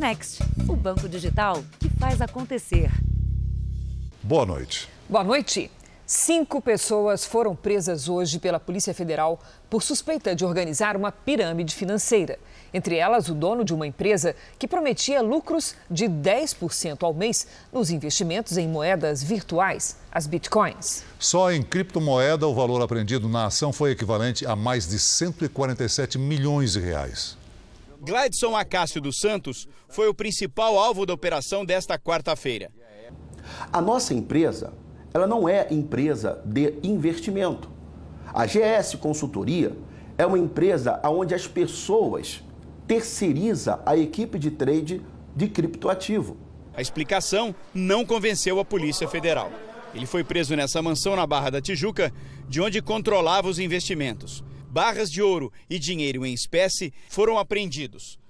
Next, o banco digital que faz acontecer. Boa noite. Boa noite. Cinco pessoas foram presas hoje pela Polícia Federal por suspeita de organizar uma pirâmide financeira. Entre elas, o dono de uma empresa que prometia lucros de 10% ao mês nos investimentos em moedas virtuais, as bitcoins. Só em criptomoeda, o valor apreendido na ação foi equivalente a mais de 147 milhões de reais. Gladson Acácio dos Santos foi o principal alvo da operação desta quarta-feira. A nossa empresa, ela não é empresa de investimento. A GS Consultoria é uma empresa onde as pessoas terceiriza a equipe de trade de criptoativo. A explicação não convenceu a Polícia Federal. Ele foi preso nessa mansão na Barra da Tijuca, de onde controlava os investimentos. Barras de ouro e dinheiro em espécie foram apreendidos.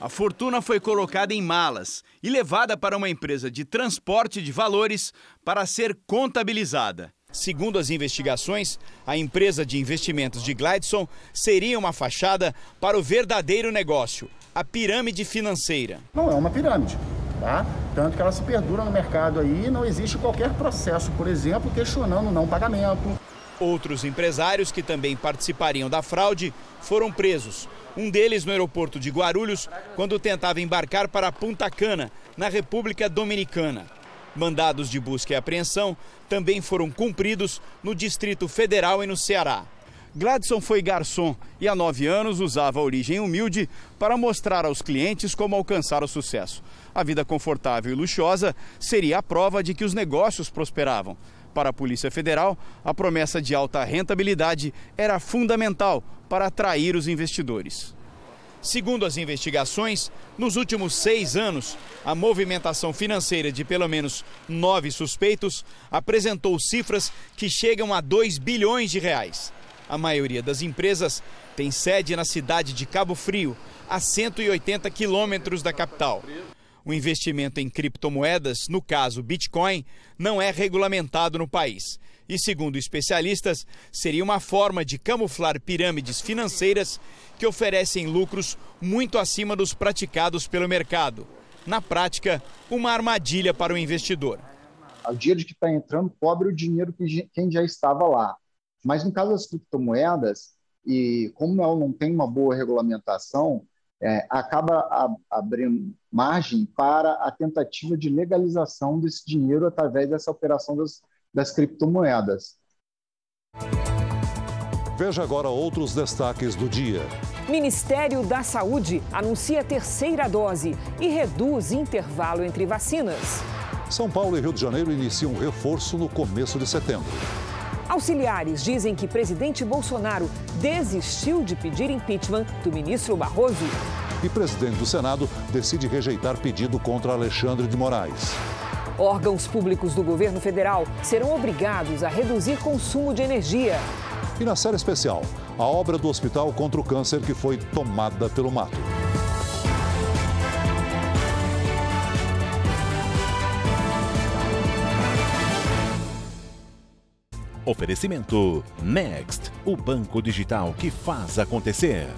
A fortuna foi colocada em malas e levada para uma empresa de transporte de valores para ser contabilizada. Segundo as investigações, a empresa de investimentos de Gladson seria uma fachada para o verdadeiro negócio, a pirâmide financeira. Não é uma pirâmide, tá? Tanto que ela se perdura no mercado aí não existe qualquer processo, por exemplo, questionando o não pagamento. Outros empresários que também participariam da fraude foram presos. Um deles no aeroporto de Guarulhos, quando tentava embarcar para Punta Cana, na República Dominicana. Mandados de busca e apreensão também foram cumpridos no Distrito Federal e no Ceará. Gladson foi garçom e há nove anos usava a origem humilde para mostrar aos clientes como alcançar o sucesso. A vida confortável e luxuosa seria a prova de que os negócios prosperavam. Para a Polícia Federal, a promessa de alta rentabilidade era fundamental para atrair os investidores. Segundo as investigações, nos últimos seis anos, a movimentação financeira de pelo menos nove suspeitos apresentou cifras que chegam a 2 bilhões de reais. A maioria das empresas tem sede na cidade de Cabo Frio, a 180 quilômetros da capital. O investimento em criptomoedas, no caso Bitcoin, não é regulamentado no país e, segundo especialistas, seria uma forma de camuflar pirâmides financeiras que oferecem lucros muito acima dos praticados pelo mercado. Na prática, uma armadilha para o investidor. O dinheiro que está entrando cobre o dinheiro que quem já estava lá. Mas no caso das criptomoedas, e como não tem uma boa regulamentação, é, acaba abrindo margem para a tentativa de legalização desse dinheiro através dessa operação das, das criptomoedas. Veja agora outros destaques do dia. Ministério da Saúde anuncia terceira dose e reduz intervalo entre vacinas. São Paulo e Rio de Janeiro iniciam reforço no começo de setembro. Auxiliares dizem que presidente Bolsonaro desistiu de pedir impeachment do ministro Barroso. E presidente do Senado decide rejeitar pedido contra Alexandre de Moraes. Órgãos públicos do governo federal serão obrigados a reduzir consumo de energia. E na série especial, a obra do Hospital contra o Câncer que foi tomada pelo mato. Oferecimento Next, o banco digital que faz acontecer.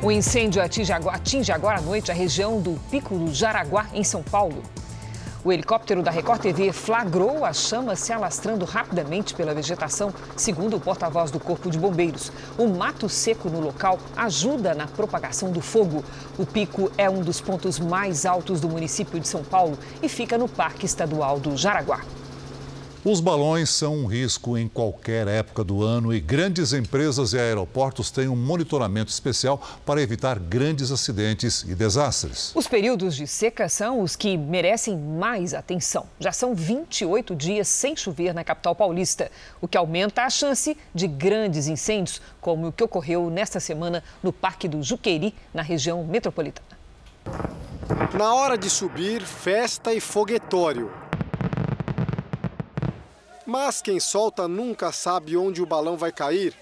O incêndio atinge agora, à noite a região do Pico do Jaraguá, em São Paulo. O helicóptero da Record TV flagrou as chamas se alastrando rapidamente pela vegetação, segundo o porta-voz do Corpo de Bombeiros. O mato seco no local ajuda na propagação do fogo. O pico é um dos pontos mais altos do município de São Paulo e fica no Parque Estadual do Jaraguá. Os balões são um risco em qualquer época do ano e grandes empresas e aeroportos têm um monitoramento especial para evitar grandes acidentes e desastres. Os períodos de seca são os que merecem mais atenção. Já são 28 dias sem chover na capital paulista, o que aumenta a chance de grandes incêndios, como o que ocorreu nesta semana no Parque do Juqueri, na região metropolitana. Na hora de subir, festa e foguetório. Mas quem solta nunca sabe onde o balão vai cair.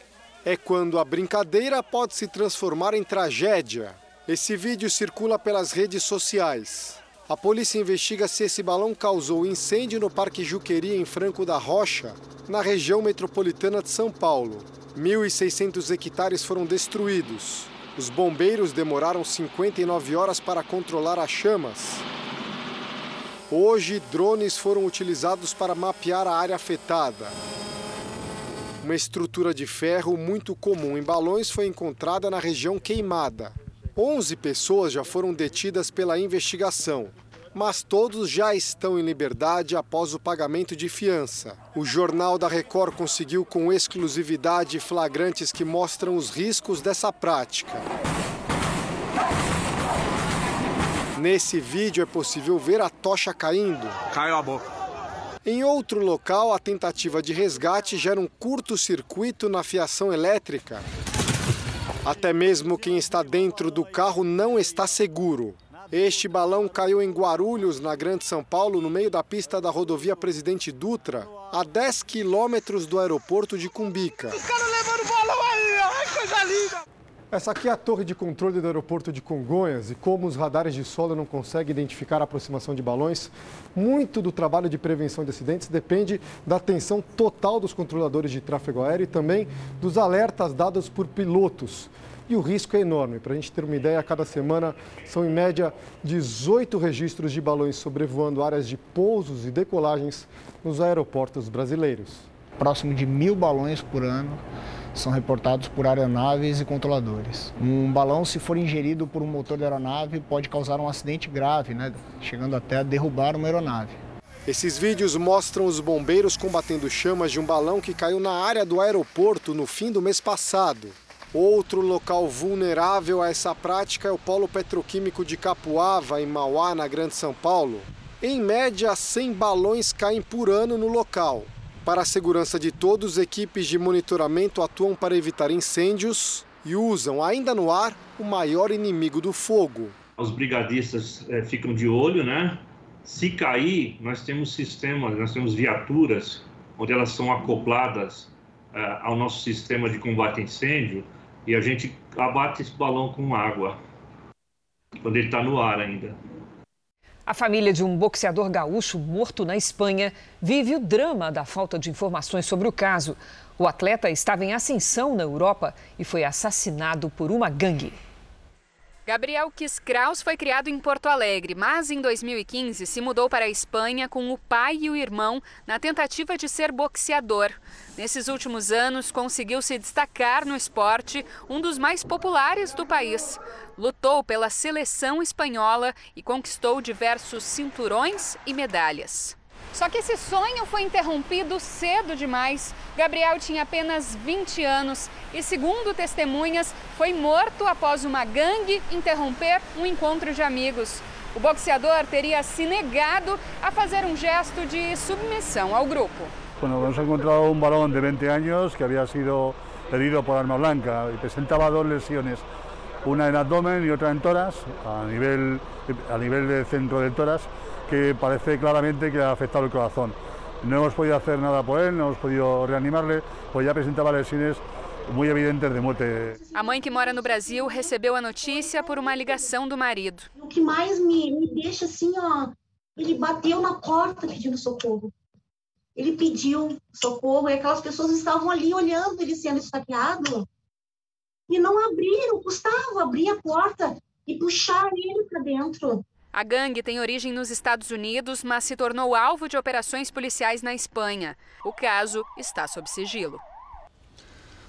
É quando a brincadeira pode se transformar em tragédia. Esse vídeo circula pelas redes sociais. A polícia investiga se esse balão causou incêndio no Parque Juqueri, em Franco da Rocha, na região metropolitana de São Paulo. 1.600 hectares foram destruídos. Os bombeiros demoraram 59 horas para controlar as chamas. Hoje, drones foram utilizados para mapear a área afetada. Uma estrutura de ferro muito comum em balões foi encontrada na região queimada. 11 pessoas já foram detidas pela investigação, mas todos já estão em liberdade após o pagamento de fiança. O Jornal da Record conseguiu com exclusividade flagrantes que mostram os riscos dessa prática. Nesse vídeo é possível ver a tocha caindo. Caiu a boca. Em outro local, a tentativa de resgate gera um curto-circuito na fiação elétrica. Até mesmo quem está dentro do carro não está seguro. Este balão caiu em Guarulhos, na Grande São Paulo, no meio da pista da rodovia Presidente Dutra, a 10 quilômetros do aeroporto de Cumbica. Os caras levando balão aí, ai, coisa linda! Essa aqui é a torre de controle do aeroporto de Congonhas e como os radares de solo não conseguem identificar a aproximação de balões, muito do trabalho de prevenção de acidentes depende da atenção total dos controladores de tráfego aéreo e também dos alertas dados por pilotos. E o risco é enorme. Para a gente ter uma ideia, a cada semana são em média 18 registros de balões sobrevoando áreas de pousos e decolagens nos aeroportos brasileiros. Próximo de mil balões por ano são reportados por aeronaves e controladores. Um balão, se for ingerido por um motor da aeronave, pode causar um acidente grave, né? chegando até a derrubar uma aeronave. Esses vídeos mostram os bombeiros combatendo chamas de um balão que caiu na área do aeroporto no fim do mês passado. Outro local vulnerável a essa prática é o polo petroquímico de Capuava, em Mauá, na Grande São Paulo. Em média, 100 balões caem por ano no local. Para a segurança de todos, equipes de monitoramento atuam para evitar incêndios e usam, ainda no ar, o maior inimigo do fogo. Os brigadistas é, ficam de olho, né? Se cair, nós temos sistemas, nós temos viaturas onde elas são acopladas é, ao nosso sistema de combate a incêndio e a gente abate esse balão com água quando ele está no ar ainda. A família de um boxeador gaúcho morto na Espanha vive o drama da falta de informações sobre o caso. O atleta estava em ascensão na Europa e foi assassinado por uma gangue. Gabriel Kiss Kraus foi criado em Porto Alegre, mas em 2015 se mudou para a Espanha com o pai e o irmão na tentativa de ser boxeador. Nesses últimos anos, conseguiu se destacar no esporte, um dos mais populares do país. Lutou pela seleção espanhola e conquistou diversos cinturões e medalhas. Só que esse sonho foi interrompido cedo demais. Gabriel tinha apenas 20 anos e, segundo testemunhas, foi morto após uma gangue interromper um encontro de amigos. O boxeador teria se negado a fazer um gesto de submissão ao grupo. Bueno, hemos encontrado un varón de 20 años que había sido herido por arma blanca y presentaba dos lesiones, una en abdomen y otra en toras, a nivel, a nivel de centro del toras que parece claramente que ha afectado el corazón. No hemos podido hacer nada por él, no hemos podido reanimarle, pues ya presentaba lesiones muito evidentes de morte. A mãe que mora no Brasil recebeu a notícia por uma ligação do marido. O que mais me, me deixa assim, ó, ele bateu na porta pedindo socorro. Ele pediu socorro e aquelas pessoas estavam ali olhando ele sendo esfaqueado e não abriram, custava abrir a porta e puxar ele para dentro. A gangue tem origem nos Estados Unidos, mas se tornou alvo de operações policiais na Espanha. O caso está sob sigilo.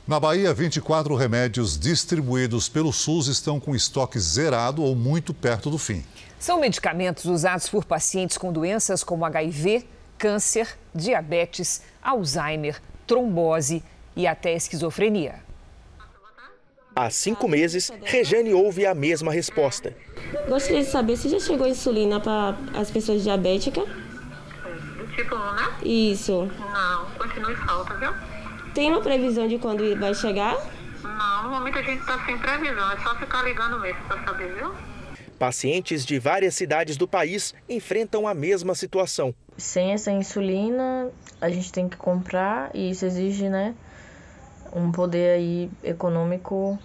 Na Bahia, 24 remédios distribuídos pelo SUS estão com estoque zerado ou muito perto do fim. São medicamentos usados por pacientes com doenças como HIV, câncer, diabetes, Alzheimer, trombose e até esquizofrenia. Há cinco meses, Rejane ouve a mesma resposta. Gostaria de saber se já chegou insulina para as pessoas diabéticas. Do tipo, né? Isso. Não, continue falta, viu? Tem uma previsão de quando vai chegar? Não, no momento a gente está sem previsão, é só ficar ligando mesmo para saber, viu? Pacientes de várias cidades do país enfrentam a mesma situação. Sem essa insulina, a gente tem que comprar e isso exige, né, um poder aí econômico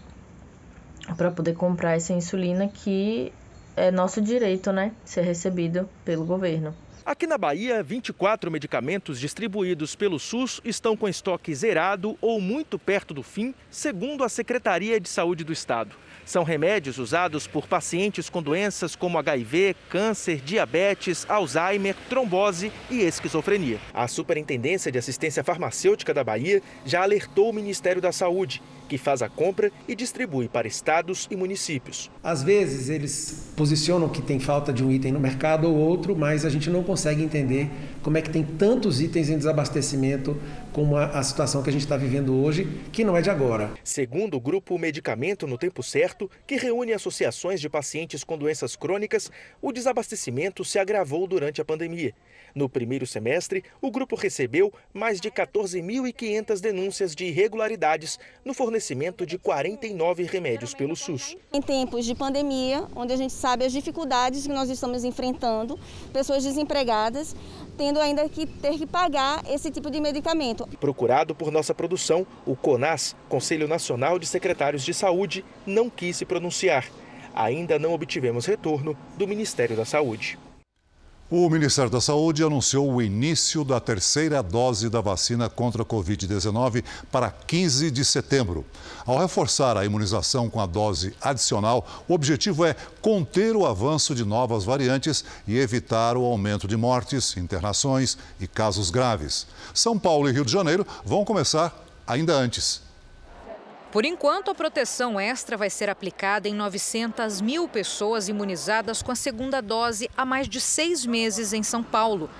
para poder comprar essa insulina que é nosso direito, né, ser recebido pelo governo. Aqui na Bahia, 24 medicamentos distribuídos pelo SUS estão com estoque zerado ou muito perto do fim, segundo a Secretaria de Saúde do Estado. São remédios usados por pacientes com doenças como HIV, câncer, diabetes, Alzheimer, trombose e esquizofrenia. A Superintendência de Assistência Farmacêutica da Bahia já alertou o Ministério da Saúde que faz a compra e distribui para estados e municípios. Às vezes eles posicionam que tem falta de um item no mercado ou outro, mas a gente não consegue entender como é que tem tantos itens em desabastecimento como a, a situação que a gente está vivendo hoje, que não é de agora. Segundo o grupo Medicamento no Tempo Certo, que reúne associações de pacientes com doenças crônicas, o desabastecimento se agravou durante a pandemia. No primeiro semestre, o grupo recebeu mais de 14.500 denúncias de irregularidades no fornecimento de 49 remédios pelo SUS. Em tempos de pandemia, onde a gente sabe as dificuldades que nós estamos enfrentando, pessoas desempregadas, tendo ainda que ter que pagar esse tipo de medicamento. Procurado por nossa produção, o CONAS, Conselho Nacional de Secretários de Saúde, não quis se pronunciar. Ainda não obtivemos retorno do Ministério da Saúde. O Ministério da Saúde anunciou o início da terceira dose da vacina contra a Covid-19 para 15 de setembro. Ao reforçar a imunização com a dose adicional, o objetivo é conter o avanço de novas variantes e evitar o aumento de mortes, internações e casos graves. São Paulo e Rio de Janeiro vão começar ainda antes. Por enquanto, a proteção extra vai ser aplicada em 900 mil pessoas imunizadas com a segunda dose há mais de seis meses em São Paulo.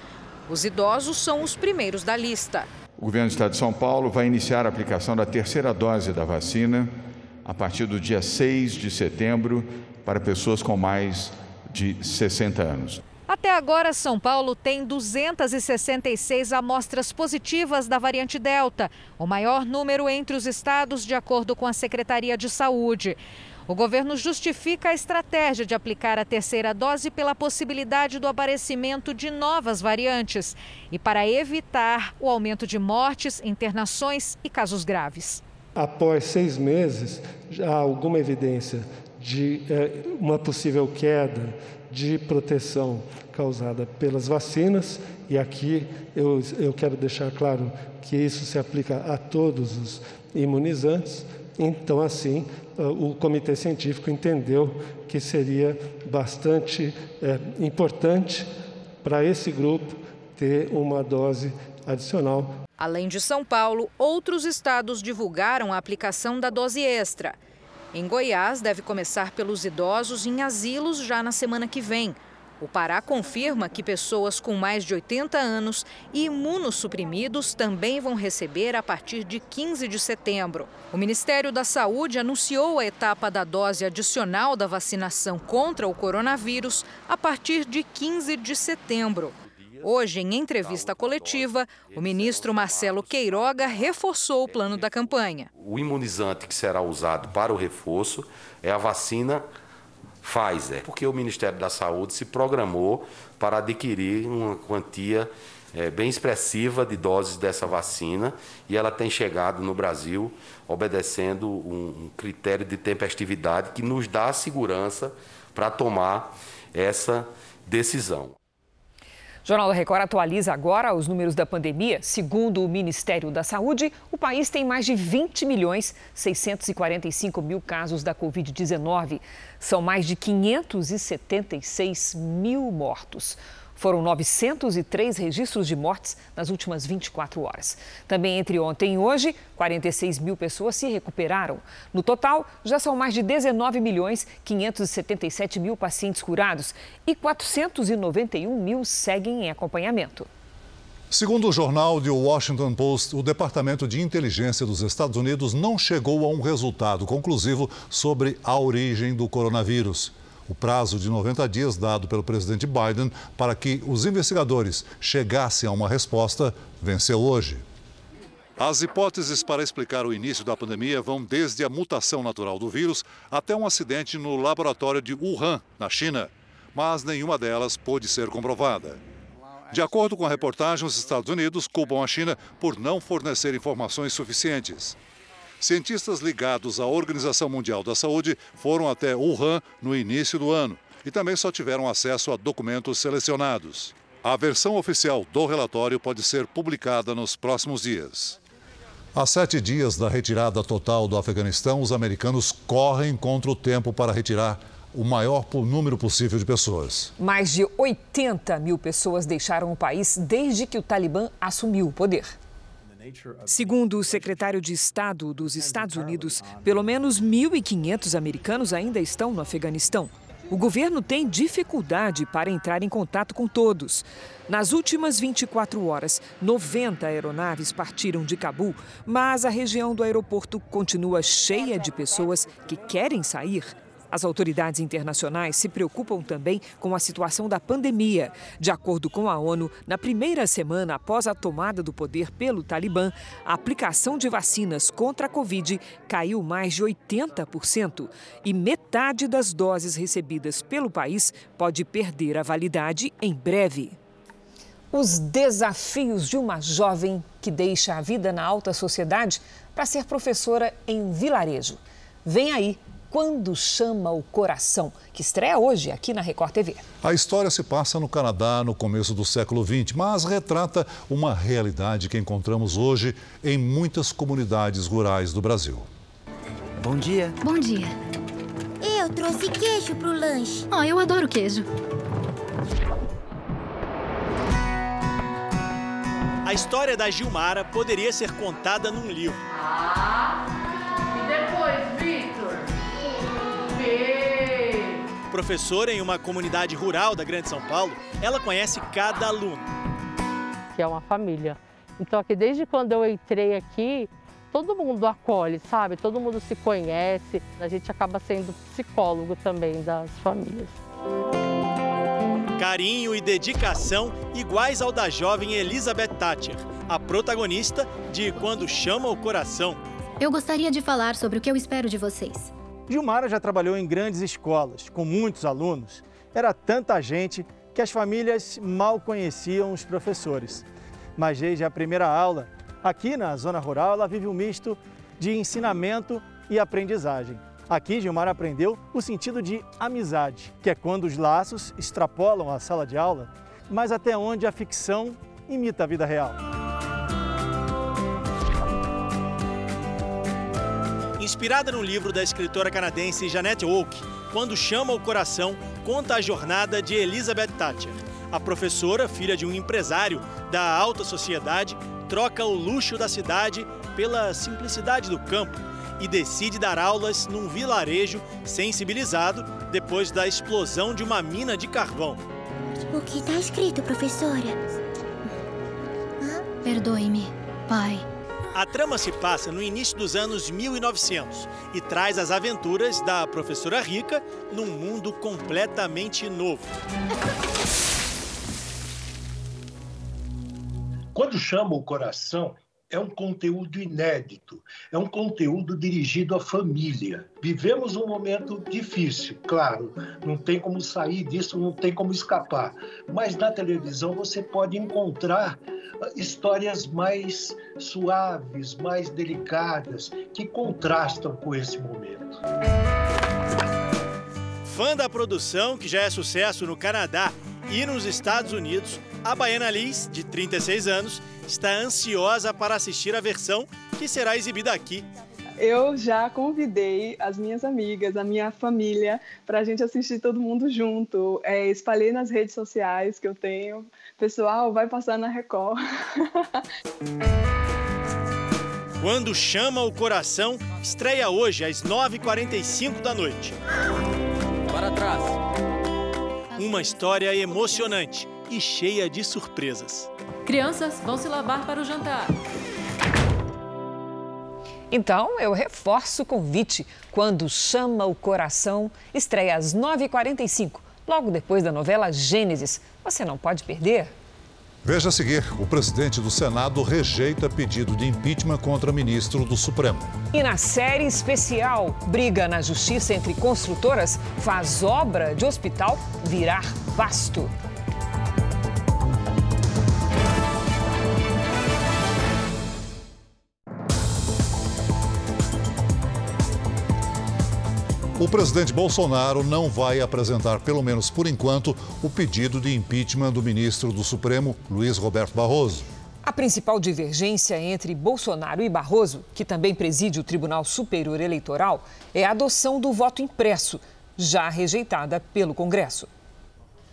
Os idosos são os primeiros da lista. O governo do estado de São Paulo vai iniciar a aplicação da terceira dose da vacina a partir do dia 6 de setembro para pessoas com mais de 60 anos. Até agora, São Paulo tem 266 amostras positivas da variante Delta, o maior número entre os estados, de acordo com a Secretaria de Saúde. O governo justifica a estratégia de aplicar a terceira dose pela possibilidade do aparecimento de novas variantes e para evitar o aumento de mortes, internações e casos graves. Após seis meses, já há alguma evidência de é, uma possível queda de proteção causada pelas vacinas, e aqui eu, eu quero deixar claro que isso se aplica a todos os imunizantes. Então, assim, o comitê científico entendeu que seria bastante é, importante para esse grupo ter uma dose adicional. Além de São Paulo, outros estados divulgaram a aplicação da dose extra. Em Goiás, deve começar pelos idosos em asilos já na semana que vem. O Pará confirma que pessoas com mais de 80 anos e imunossuprimidos também vão receber a partir de 15 de setembro. O Ministério da Saúde anunciou a etapa da dose adicional da vacinação contra o coronavírus a partir de 15 de setembro. Hoje, em entrevista coletiva, o ministro Marcelo Queiroga reforçou o plano da campanha. O imunizante que será usado para o reforço é a vacina Pfizer, porque o Ministério da Saúde se programou para adquirir uma quantia é, bem expressiva de doses dessa vacina e ela tem chegado no Brasil obedecendo um critério de tempestividade que nos dá segurança para tomar essa decisão. Jornal da Record atualiza agora os números da pandemia. Segundo o Ministério da Saúde, o país tem mais de 20 milhões 645 mil casos da Covid-19. São mais de 576 mil mortos. Foram 903 registros de mortes nas últimas 24 horas. Também entre ontem e hoje, 46 mil pessoas se recuperaram. No total, já são mais de 19 milhões 577 mil pacientes curados e 491 mil seguem em acompanhamento. Segundo o jornal The Washington Post, o Departamento de Inteligência dos Estados Unidos não chegou a um resultado conclusivo sobre a origem do coronavírus. O prazo de 90 dias dado pelo presidente Biden para que os investigadores chegassem a uma resposta venceu hoje. As hipóteses para explicar o início da pandemia vão desde a mutação natural do vírus até um acidente no laboratório de Wuhan, na China. Mas nenhuma delas pôde ser comprovada. De acordo com a reportagem, os Estados Unidos culpam a China por não fornecer informações suficientes. Cientistas ligados à Organização Mundial da Saúde foram até Wuhan no início do ano. e também só tiveram acesso a documentos selecionados. A versão oficial do relatório pode ser publicada nos próximos dias. Há sete dias da retirada total do Afeganistão, os americanos correm contra o tempo para retirar o maior número possível de pessoas. Mais de 80 mil pessoas deixaram o país desde que o Talibã assumiu o poder. Segundo o secretário de Estado dos Estados Unidos, pelo menos 1.500 americanos ainda estão no Afeganistão. O governo tem dificuldade para entrar em contato com todos. Nas últimas 24 horas, 90 aeronaves partiram de Cabu, mas a região do aeroporto continua cheia de pessoas que querem sair as autoridades internacionais se preocupam também com a situação da pandemia. De acordo com a ONU, na primeira semana após a tomada do poder pelo Talibã, a aplicação de vacinas contra a Covid caiu mais de 80% e metade das doses recebidas pelo país pode perder a validade em breve. Os desafios de uma jovem que deixa a vida na alta sociedade para ser professora em vilarejo. Vem aí quando Chama o Coração, que estreia hoje aqui na Record TV. A história se passa no Canadá no começo do século XX, mas retrata uma realidade que encontramos hoje em muitas comunidades rurais do Brasil. Bom dia. Bom dia. Eu trouxe queijo pro lanche. Oh, eu adoro queijo. A história da Gilmara poderia ser contada num livro. Professora em uma comunidade rural da Grande São Paulo, ela conhece cada aluno. Que é uma família. Então aqui desde quando eu entrei aqui, todo mundo acolhe, sabe? Todo mundo se conhece. A gente acaba sendo psicólogo também das famílias. Carinho e dedicação iguais ao da jovem Elizabeth Thatcher, a protagonista de Quando Chama o Coração. Eu gostaria de falar sobre o que eu espero de vocês. Gilmara já trabalhou em grandes escolas, com muitos alunos. Era tanta gente que as famílias mal conheciam os professores. Mas desde a primeira aula, aqui na zona rural, ela vive um misto de ensinamento e aprendizagem. Aqui, Gilmara aprendeu o sentido de amizade, que é quando os laços extrapolam a sala de aula, mas até onde a ficção imita a vida real. Inspirada no livro da escritora canadense Janette Oak, Quando Chama o Coração, conta a jornada de Elizabeth Thatcher. A professora, filha de um empresário da alta sociedade, troca o luxo da cidade pela simplicidade do campo e decide dar aulas num vilarejo sensibilizado depois da explosão de uma mina de carvão. O que está escrito, professora? Perdoe-me, pai. A trama se passa no início dos anos 1900 e traz as aventuras da professora rica num mundo completamente novo. Quando chama o coração, é um conteúdo inédito, é um conteúdo dirigido à família. Vivemos um momento difícil, claro, não tem como sair disso, não tem como escapar. Mas na televisão você pode encontrar histórias mais suaves, mais delicadas, que contrastam com esse momento. Fã da produção, que já é sucesso no Canadá e nos Estados Unidos, a Baiana Liz, de 36 anos, está ansiosa para assistir a versão que será exibida aqui. Eu já convidei as minhas amigas, a minha família, para a gente assistir todo mundo junto. É, espalhei nas redes sociais que eu tenho. Pessoal, vai passar na Record. Quando Chama o Coração, estreia hoje às 9h45 da noite. Para trás. Uma história emocionante e cheia de surpresas. Crianças vão se lavar para o jantar. Então, eu reforço o convite. Quando Chama o Coração, estreia às 9h45, logo depois da novela Gênesis. Você não pode perder. Veja a seguir: o presidente do Senado rejeita pedido de impeachment contra ministro do Supremo. E na série especial, briga na justiça entre construtoras faz obra de hospital virar pasto. O presidente Bolsonaro não vai apresentar, pelo menos por enquanto, o pedido de impeachment do ministro do Supremo, Luiz Roberto Barroso. A principal divergência entre Bolsonaro e Barroso, que também preside o Tribunal Superior Eleitoral, é a adoção do voto impresso, já rejeitada pelo Congresso.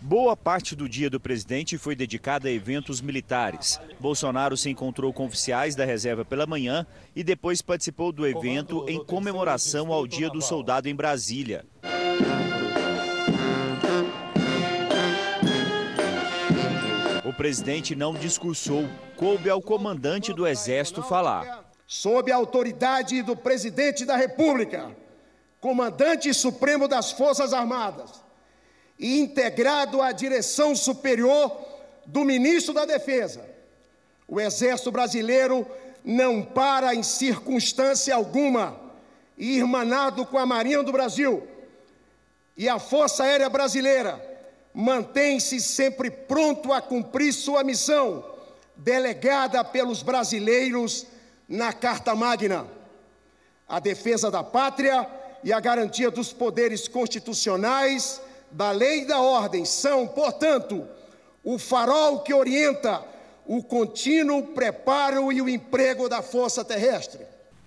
Boa parte do dia do presidente foi dedicada a eventos militares. Bolsonaro se encontrou com oficiais da reserva pela manhã e depois participou do evento em comemoração ao Dia do Soldado em Brasília. O presidente não discursou, coube ao comandante do Exército falar. Sob a autoridade do presidente da República, comandante supremo das Forças Armadas e integrado à direção superior do ministro da Defesa. O Exército Brasileiro não para em circunstância alguma, irmanado com a Marinha do Brasil e a Força Aérea Brasileira, mantém-se sempre pronto a cumprir sua missão, delegada pelos brasileiros na Carta Magna. A defesa da pátria e a garantia dos poderes constitucionais da lei e da ordem são, portanto, o farol que orienta o contínuo preparo e o emprego da força terrestre.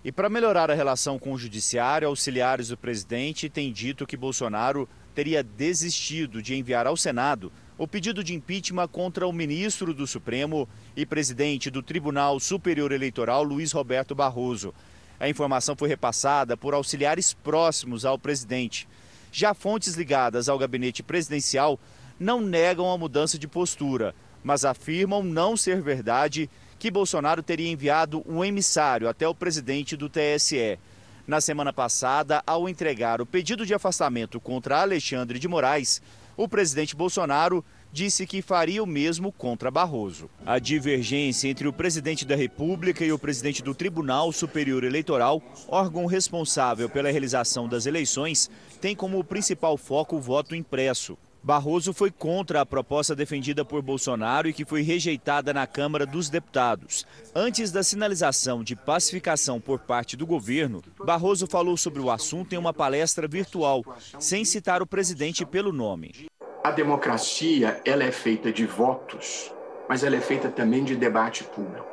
E para melhorar a relação com o judiciário, auxiliares do presidente têm dito que Bolsonaro teria desistido de enviar ao Senado o pedido de impeachment contra o ministro do Supremo e presidente do Tribunal Superior Eleitoral, Luiz Roberto Barroso. A informação foi repassada por auxiliares próximos ao presidente. Já fontes ligadas ao gabinete presidencial não negam a mudança de postura, mas afirmam não ser verdade que Bolsonaro teria enviado um emissário até o presidente do TSE. Na semana passada, ao entregar o pedido de afastamento contra Alexandre de Moraes, o presidente Bolsonaro disse que faria o mesmo contra Barroso. A divergência entre o presidente da República e o presidente do Tribunal Superior Eleitoral, órgão responsável pela realização das eleições, tem como principal foco o voto impresso. Barroso foi contra a proposta defendida por Bolsonaro e que foi rejeitada na Câmara dos Deputados. Antes da sinalização de pacificação por parte do governo, Barroso falou sobre o assunto em uma palestra virtual, sem citar o presidente pelo nome. A democracia, ela é feita de votos, mas ela é feita também de debate público.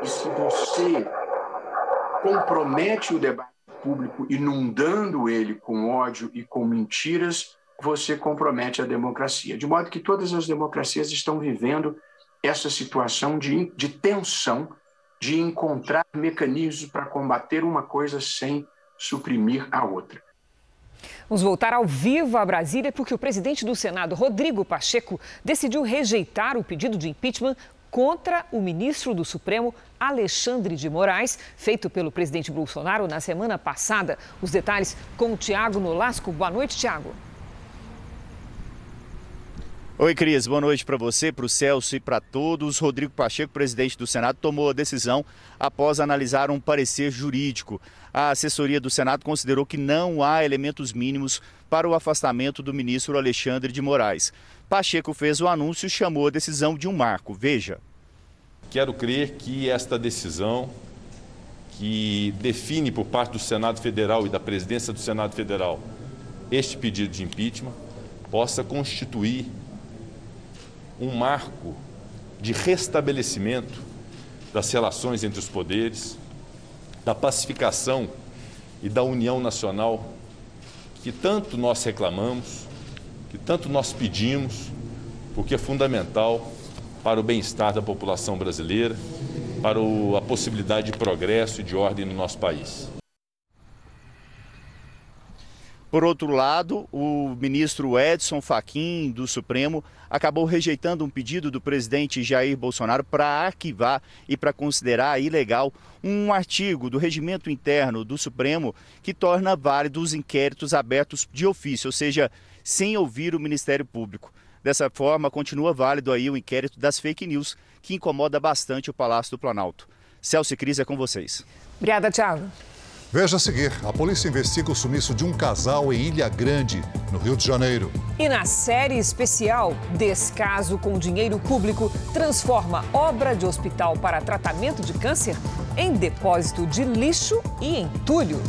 E se você compromete o debate público inundando ele com ódio e com mentiras, você compromete a democracia. De modo que todas as democracias estão vivendo essa situação de, de tensão, de encontrar mecanismos para combater uma coisa sem suprimir a outra. Vamos voltar ao vivo a Brasília porque o presidente do Senado, Rodrigo Pacheco, decidiu rejeitar o pedido de impeachment contra o ministro do Supremo, Alexandre de Moraes, feito pelo presidente Bolsonaro na semana passada. Os detalhes com o Tiago Nolasco. Boa noite, Tiago. Oi, Cris. Boa noite para você, para o Celso e para todos. Rodrigo Pacheco, presidente do Senado, tomou a decisão após analisar um parecer jurídico. A assessoria do Senado considerou que não há elementos mínimos para o afastamento do ministro Alexandre de Moraes. Pacheco fez o anúncio e chamou a decisão de um marco. Veja. Quero crer que esta decisão, que define por parte do Senado Federal e da presidência do Senado Federal este pedido de impeachment, possa constituir um marco de restabelecimento das relações entre os poderes, da pacificação e da união nacional que tanto nós reclamamos, que tanto nós pedimos, porque é fundamental para o bem-estar da população brasileira, para a possibilidade de progresso e de ordem no nosso país. Por outro lado, o ministro Edson Fachin do Supremo acabou rejeitando um pedido do presidente Jair Bolsonaro para arquivar e para considerar ilegal um artigo do regimento interno do Supremo que torna válidos os inquéritos abertos de ofício, ou seja, sem ouvir o Ministério Público. Dessa forma, continua válido aí o inquérito das fake news, que incomoda bastante o Palácio do Planalto. Celso e Cris é com vocês. Obrigada, Thiago. Veja a seguir: a polícia investiga o sumiço de um casal em Ilha Grande, no Rio de Janeiro. E na série especial, Descaso com dinheiro público transforma obra de hospital para tratamento de câncer em depósito de lixo e entulho.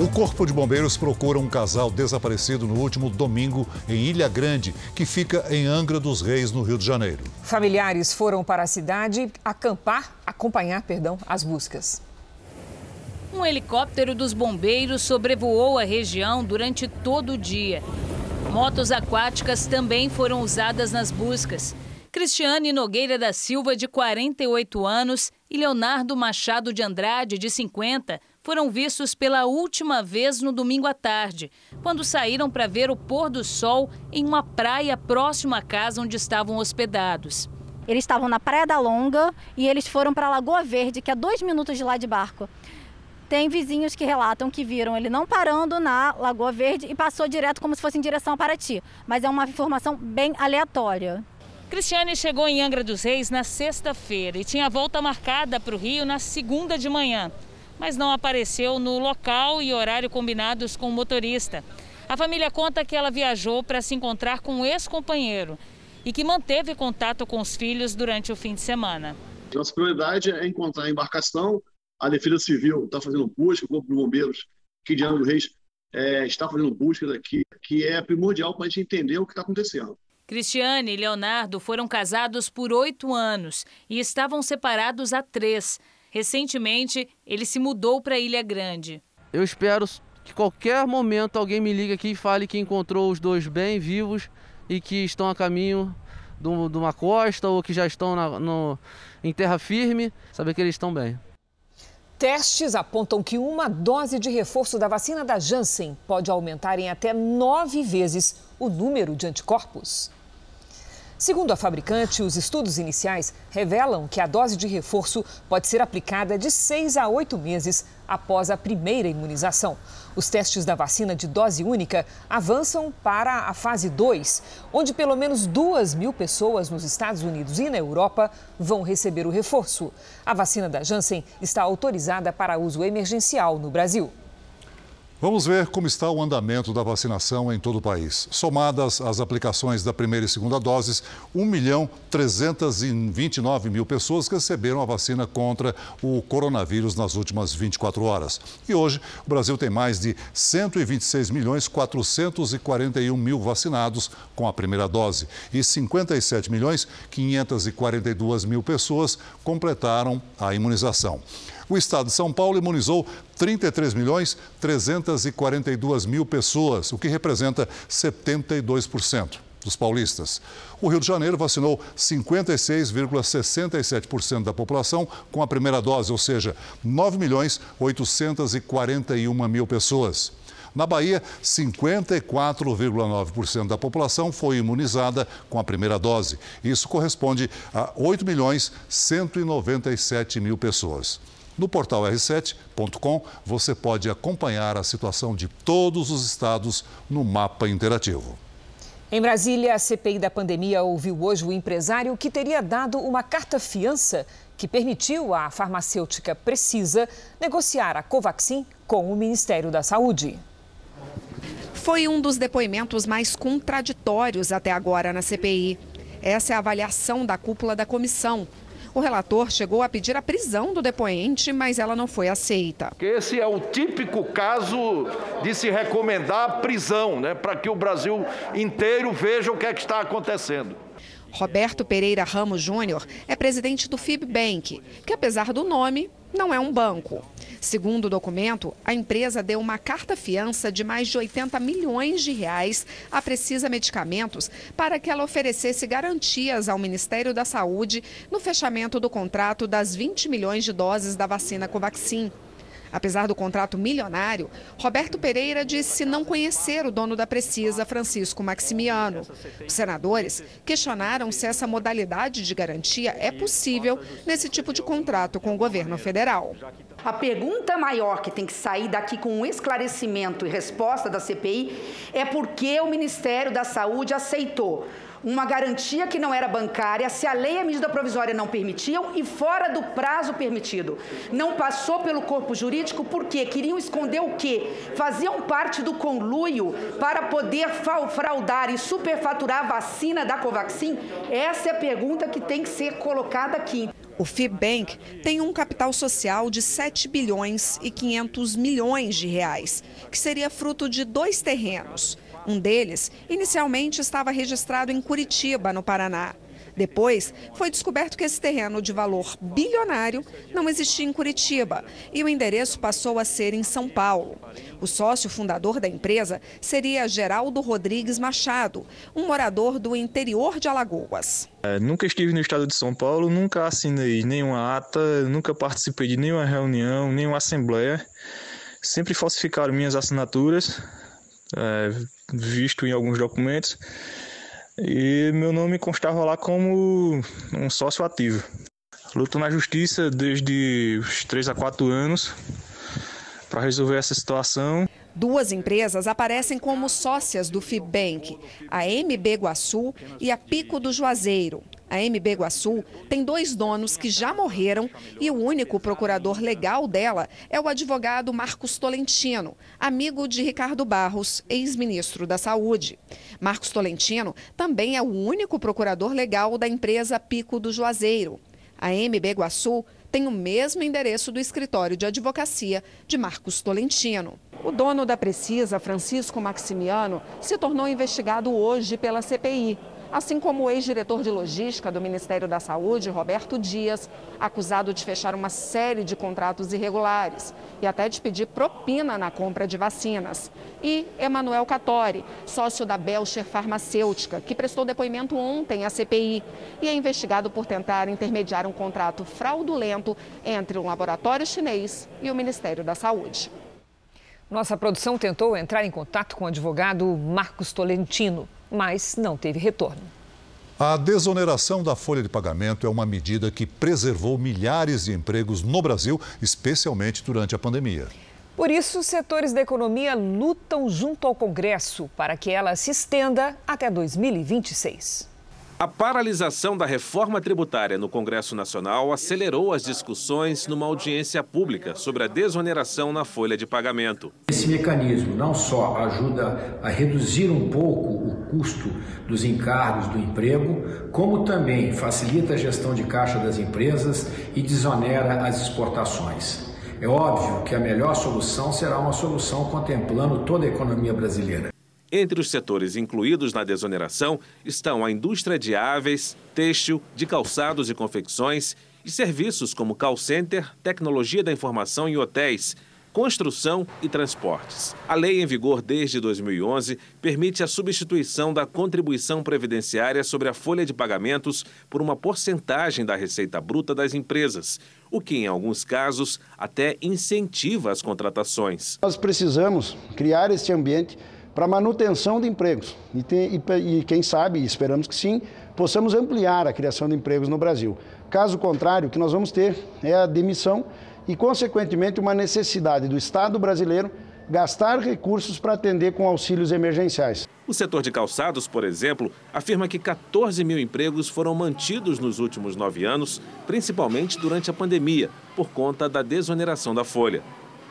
O Corpo de Bombeiros procura um casal desaparecido no último domingo em Ilha Grande, que fica em Angra dos Reis, no Rio de Janeiro. Familiares foram para a cidade acampar, acompanhar, perdão, as buscas. Um helicóptero dos bombeiros sobrevoou a região durante todo o dia. Motos aquáticas também foram usadas nas buscas. Cristiane Nogueira da Silva, de 48 anos, e Leonardo Machado de Andrade, de 50, foram vistos pela última vez no domingo à tarde, quando saíram para ver o pôr do sol em uma praia próxima à casa onde estavam hospedados. Eles estavam na Praia da Longa e eles foram para a Lagoa Verde, que é dois minutos de lá de barco. Tem vizinhos que relatam que viram ele não parando na Lagoa Verde e passou direto como se fosse em direção a Paraty. Mas é uma informação bem aleatória. Cristiane chegou em Angra dos Reis na sexta-feira e tinha volta marcada para o Rio na segunda de manhã, mas não apareceu no local e horário combinados com o motorista. A família conta que ela viajou para se encontrar com um ex-companheiro e que manteve contato com os filhos durante o fim de semana. Nossa prioridade é encontrar a embarcação. A Defesa Civil está fazendo busca, o Corpo de Bombeiros aqui de dos Reis é, está fazendo busca daqui, que é primordial para a gente entender o que está acontecendo. Cristiane e Leonardo foram casados por oito anos e estavam separados há três. Recentemente, ele se mudou para Ilha Grande. Eu espero que qualquer momento alguém me ligue aqui e fale que encontrou os dois bem vivos e que estão a caminho de uma costa ou que já estão na, no, em terra firme, saber que eles estão bem. Testes apontam que uma dose de reforço da vacina da Janssen pode aumentar em até nove vezes o número de anticorpos. Segundo a fabricante, os estudos iniciais revelam que a dose de reforço pode ser aplicada de seis a oito meses após a primeira imunização. Os testes da vacina de dose única avançam para a fase 2, onde pelo menos duas mil pessoas nos Estados Unidos e na Europa vão receber o reforço. A vacina da Janssen está autorizada para uso emergencial no Brasil. Vamos ver como está o andamento da vacinação em todo o país. Somadas as aplicações da primeira e segunda doses, 1 milhão 329 mil pessoas receberam a vacina contra o coronavírus nas últimas 24 horas. E hoje, o Brasil tem mais de 126 milhões 441 mil vacinados com a primeira dose e 57 milhões 542 mil pessoas completaram a imunização. O estado de São Paulo imunizou 33 milhões 342 mil pessoas, o que representa 72% dos paulistas. O Rio de Janeiro vacinou 56,67% da população com a primeira dose, ou seja, 9 milhões 841 mil pessoas. Na Bahia, 54,9% da população foi imunizada com a primeira dose. Isso corresponde a 8 milhões 197 mil pessoas. No portal r7.com você pode acompanhar a situação de todos os estados no mapa interativo. Em Brasília, a CPI da pandemia ouviu hoje o empresário que teria dado uma carta-fiança que permitiu à farmacêutica Precisa negociar a Covaxin com o Ministério da Saúde. Foi um dos depoimentos mais contraditórios até agora na CPI. Essa é a avaliação da cúpula da comissão. O relator chegou a pedir a prisão do depoente, mas ela não foi aceita. Esse é o típico caso de se recomendar a prisão, né, para que o Brasil inteiro veja o que é que está acontecendo. Roberto Pereira Ramos Júnior é presidente do FIBBank, que apesar do nome, não é um banco. Segundo o documento, a empresa deu uma carta-fiança de mais de 80 milhões de reais à Precisa Medicamentos para que ela oferecesse garantias ao Ministério da Saúde no fechamento do contrato das 20 milhões de doses da vacina Covaxin. Apesar do contrato milionário, Roberto Pereira disse não conhecer o dono da Precisa, Francisco Maximiano. Os senadores questionaram se essa modalidade de garantia é possível nesse tipo de contrato com o governo federal. A pergunta maior que tem que sair daqui com um esclarecimento e resposta da CPI é por que o Ministério da Saúde aceitou uma garantia que não era bancária, se a lei e a medida provisória não permitiam e fora do prazo permitido. Não passou pelo corpo jurídico porque queriam esconder o quê? Faziam parte do conluio para poder fraudar e superfaturar a vacina da Covaxin? Essa é a pergunta que tem que ser colocada aqui. O Fibbank tem um capital social de 7 bilhões e 500 milhões de reais, que seria fruto de dois terrenos. Um deles, inicialmente, estava registrado em Curitiba, no Paraná. Depois, foi descoberto que esse terreno de valor bilionário não existia em Curitiba e o endereço passou a ser em São Paulo. O sócio fundador da empresa seria Geraldo Rodrigues Machado, um morador do interior de Alagoas. É, nunca estive no estado de São Paulo, nunca assinei nenhuma ata, nunca participei de nenhuma reunião, nenhuma assembleia. Sempre falsificaram minhas assinaturas, é, visto em alguns documentos e meu nome constava lá como um sócio ativo. Luto na justiça desde os 3 a 4 anos para resolver essa situação. Duas empresas aparecem como sócias do Fibbank, a MB Guaçu e a Pico do Juazeiro. A MB Guaçu tem dois donos que já morreram e o único procurador legal dela é o advogado Marcos Tolentino, amigo de Ricardo Barros, ex-ministro da Saúde. Marcos Tolentino também é o único procurador legal da empresa Pico do Juazeiro. A MB Guaçu tem o mesmo endereço do escritório de advocacia de Marcos Tolentino. O dono da Precisa, Francisco Maximiano, se tornou investigado hoje pela CPI assim como o ex-diretor de logística do Ministério da Saúde, Roberto Dias, acusado de fechar uma série de contratos irregulares e até de pedir propina na compra de vacinas. E Emanuel Catori, sócio da Belcher Farmacêutica, que prestou depoimento ontem à CPI e é investigado por tentar intermediar um contrato fraudulento entre um laboratório chinês e o Ministério da Saúde. Nossa produção tentou entrar em contato com o advogado Marcos Tolentino mas não teve retorno. A desoneração da folha de pagamento é uma medida que preservou milhares de empregos no Brasil, especialmente durante a pandemia. Por isso, setores da economia lutam junto ao Congresso para que ela se estenda até 2026. A paralisação da reforma tributária no Congresso Nacional acelerou as discussões numa audiência pública sobre a desoneração na folha de pagamento. Esse mecanismo não só ajuda a reduzir um pouco o custo dos encargos do emprego, como também facilita a gestão de caixa das empresas e desonera as exportações. É óbvio que a melhor solução será uma solução contemplando toda a economia brasileira. Entre os setores incluídos na desoneração estão a indústria de aves, têxtil, de calçados e confecções e serviços como call center, tecnologia da informação e hotéis, construção e transportes. A lei em vigor desde 2011 permite a substituição da contribuição previdenciária sobre a folha de pagamentos por uma porcentagem da receita bruta das empresas, o que, em alguns casos, até incentiva as contratações. Nós precisamos criar este ambiente para manutenção de empregos. E, tem, e, e, quem sabe, esperamos que sim, possamos ampliar a criação de empregos no Brasil. Caso contrário, o que nós vamos ter é a demissão e, consequentemente, uma necessidade do Estado brasileiro gastar recursos para atender com auxílios emergenciais. O setor de calçados, por exemplo, afirma que 14 mil empregos foram mantidos nos últimos nove anos, principalmente durante a pandemia, por conta da desoneração da folha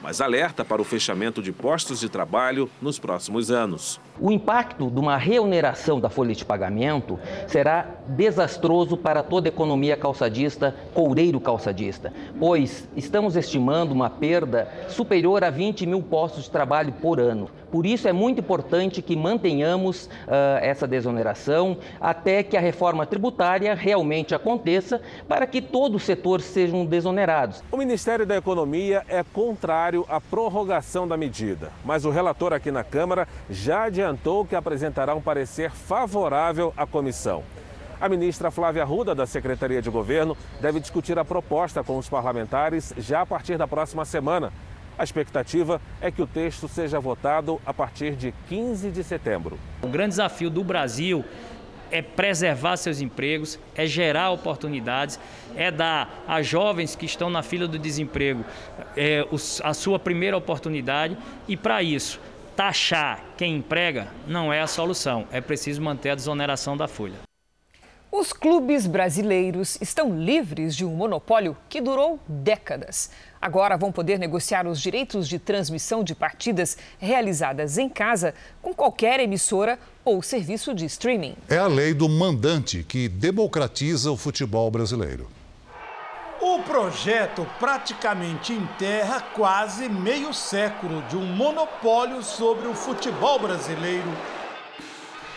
mas alerta para o fechamento de postos de trabalho nos próximos anos. O impacto de uma reoneração da folha de pagamento será desastroso para toda a economia calçadista, coureiro calçadista, pois estamos estimando uma perda superior a 20 mil postos de trabalho por ano. Por isso é muito importante que mantenhamos uh, essa desoneração até que a reforma tributária realmente aconteça para que todos os setores sejam desonerados. O Ministério da Economia é contrário à prorrogação da medida, mas o relator aqui na Câmara já adiantou que apresentará um parecer favorável à comissão. A ministra Flávia Arruda, da Secretaria de Governo, deve discutir a proposta com os parlamentares já a partir da próxima semana. A expectativa é que o texto seja votado a partir de 15 de setembro. O grande desafio do Brasil é preservar seus empregos, é gerar oportunidades, é dar a jovens que estão na fila do desemprego é, a sua primeira oportunidade e, para isso, taxar quem emprega não é a solução, é preciso manter a desoneração da folha. Os clubes brasileiros estão livres de um monopólio que durou décadas. Agora vão poder negociar os direitos de transmissão de partidas realizadas em casa com qualquer emissora ou serviço de streaming. É a lei do mandante que democratiza o futebol brasileiro. Projeto praticamente enterra quase meio século de um monopólio sobre o futebol brasileiro.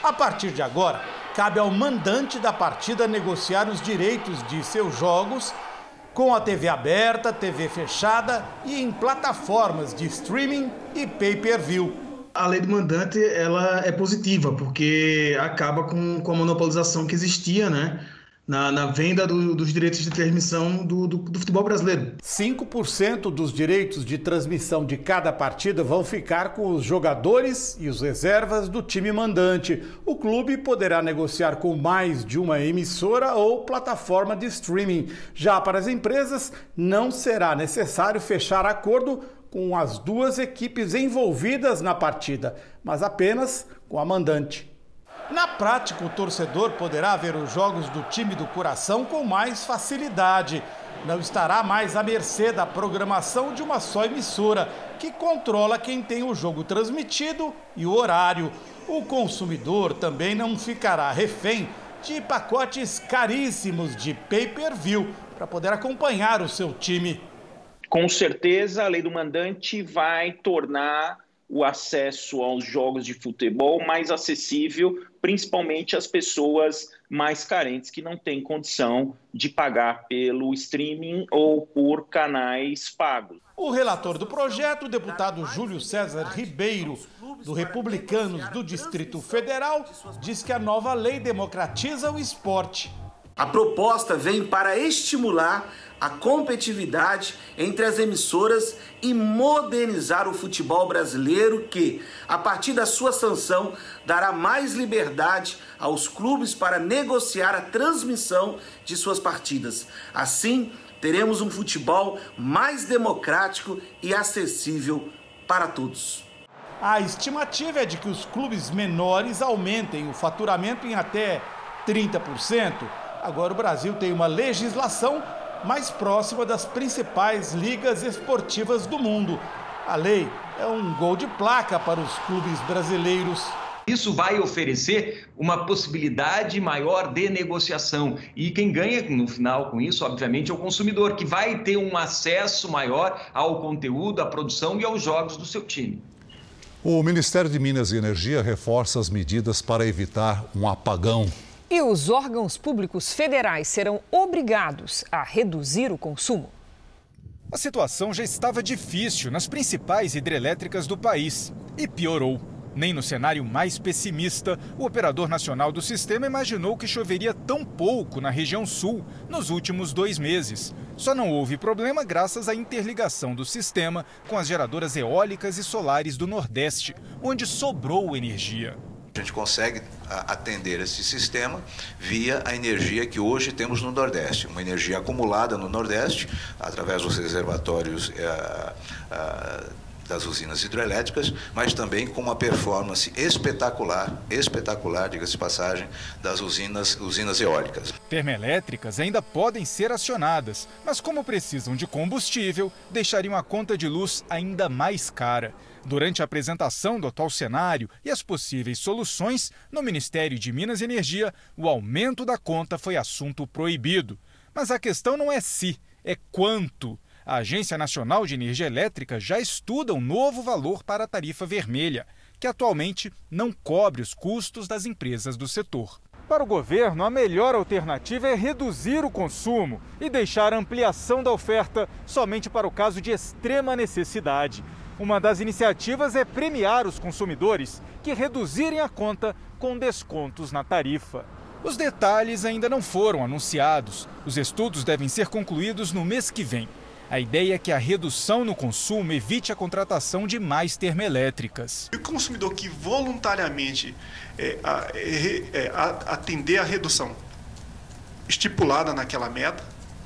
A partir de agora, cabe ao mandante da partida negociar os direitos de seus jogos com a TV aberta, TV fechada e em plataformas de streaming e pay-per-view. A lei do mandante ela é positiva porque acaba com, com a monopolização que existia, né? Na, na venda do, dos direitos de transmissão do, do, do futebol brasileiro. 5% dos direitos de transmissão de cada partida vão ficar com os jogadores e os reservas do time mandante. O clube poderá negociar com mais de uma emissora ou plataforma de streaming. Já para as empresas, não será necessário fechar acordo com as duas equipes envolvidas na partida, mas apenas com a mandante. Na prática, o torcedor poderá ver os jogos do time do coração com mais facilidade. Não estará mais à mercê da programação de uma só emissora, que controla quem tem o jogo transmitido e o horário. O consumidor também não ficará refém de pacotes caríssimos de pay-per-view para poder acompanhar o seu time. Com certeza, a lei do mandante vai tornar o acesso aos jogos de futebol mais acessível, principalmente às pessoas mais carentes que não têm condição de pagar pelo streaming ou por canais pagos. O relator do projeto, o deputado Júlio César Ribeiro, do Republicanos do Distrito Federal, diz que a nova lei democratiza o esporte. A proposta vem para estimular a competitividade entre as emissoras e modernizar o futebol brasileiro, que, a partir da sua sanção, dará mais liberdade aos clubes para negociar a transmissão de suas partidas. Assim, teremos um futebol mais democrático e acessível para todos. A estimativa é de que os clubes menores aumentem o faturamento em até 30%. Agora, o Brasil tem uma legislação mais próxima das principais ligas esportivas do mundo. A lei é um gol de placa para os clubes brasileiros. Isso vai oferecer uma possibilidade maior de negociação. E quem ganha no final com isso, obviamente, é o consumidor, que vai ter um acesso maior ao conteúdo, à produção e aos jogos do seu time. O Ministério de Minas e Energia reforça as medidas para evitar um apagão e os órgãos públicos federais serão obrigados a reduzir o consumo. A situação já estava difícil nas principais hidrelétricas do país e piorou. Nem no cenário mais pessimista, o operador nacional do sistema imaginou que choveria tão pouco na região sul nos últimos dois meses. Só não houve problema graças à interligação do sistema com as geradoras eólicas e solares do Nordeste, onde sobrou energia. A gente consegue atender esse sistema via a energia que hoje temos no Nordeste, uma energia acumulada no Nordeste, através dos reservatórios é, é, das usinas hidrelétricas, mas também com uma performance espetacular, espetacular, diga-se passagem, das usinas, usinas eólicas. Termoelétricas ainda podem ser acionadas, mas como precisam de combustível, deixariam a conta de luz ainda mais cara. Durante a apresentação do atual cenário e as possíveis soluções, no Ministério de Minas e Energia, o aumento da conta foi assunto proibido. Mas a questão não é se, é quanto. A Agência Nacional de Energia Elétrica já estuda um novo valor para a tarifa vermelha, que atualmente não cobre os custos das empresas do setor. Para o governo, a melhor alternativa é reduzir o consumo e deixar a ampliação da oferta somente para o caso de extrema necessidade. Uma das iniciativas é premiar os consumidores que reduzirem a conta com descontos na tarifa. Os detalhes ainda não foram anunciados. Os estudos devem ser concluídos no mês que vem. A ideia é que a redução no consumo evite a contratação de mais termoelétricas. O consumidor que voluntariamente é, é, é, atender a redução estipulada naquela meta,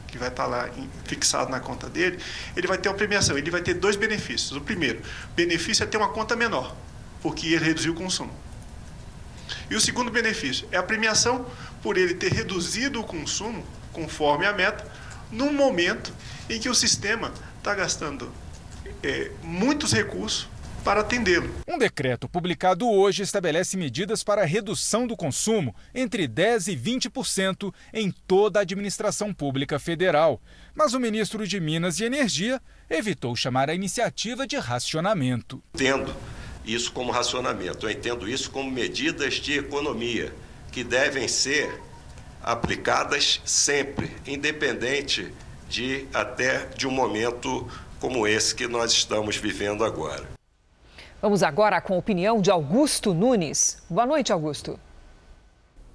que vai estar lá fixado na conta dele, ele vai ter uma premiação. Ele vai ter dois benefícios. O primeiro, benefício é ter uma conta menor, porque ele reduziu o consumo. E o segundo benefício é a premiação por ele ter reduzido o consumo, conforme a meta, num momento em que o sistema está gastando é, muitos recursos para atendê-lo. Um decreto publicado hoje estabelece medidas para a redução do consumo entre 10% e 20% em toda a administração pública federal. Mas o ministro de Minas e Energia evitou chamar a iniciativa de racionamento. Tendo isso como racionamento, eu entendo isso como medidas de economia que devem ser aplicadas sempre, independente de até de um momento como esse que nós estamos vivendo agora. Vamos agora com a opinião de Augusto Nunes. Boa noite, Augusto.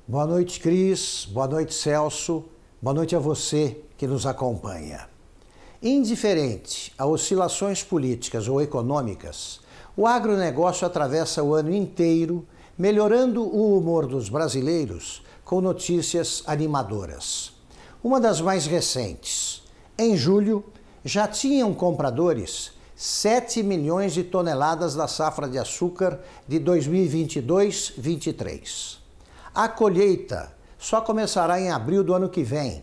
Boa noite, Cris. Boa noite, Celso. Boa noite a você que nos acompanha. Indiferente a oscilações políticas ou econômicas, o agronegócio atravessa o ano inteiro melhorando o humor dos brasileiros com notícias animadoras. Uma das mais recentes. Em julho, já tinham compradores 7 milhões de toneladas da safra de açúcar de 2022-23. A colheita só começará em abril do ano que vem,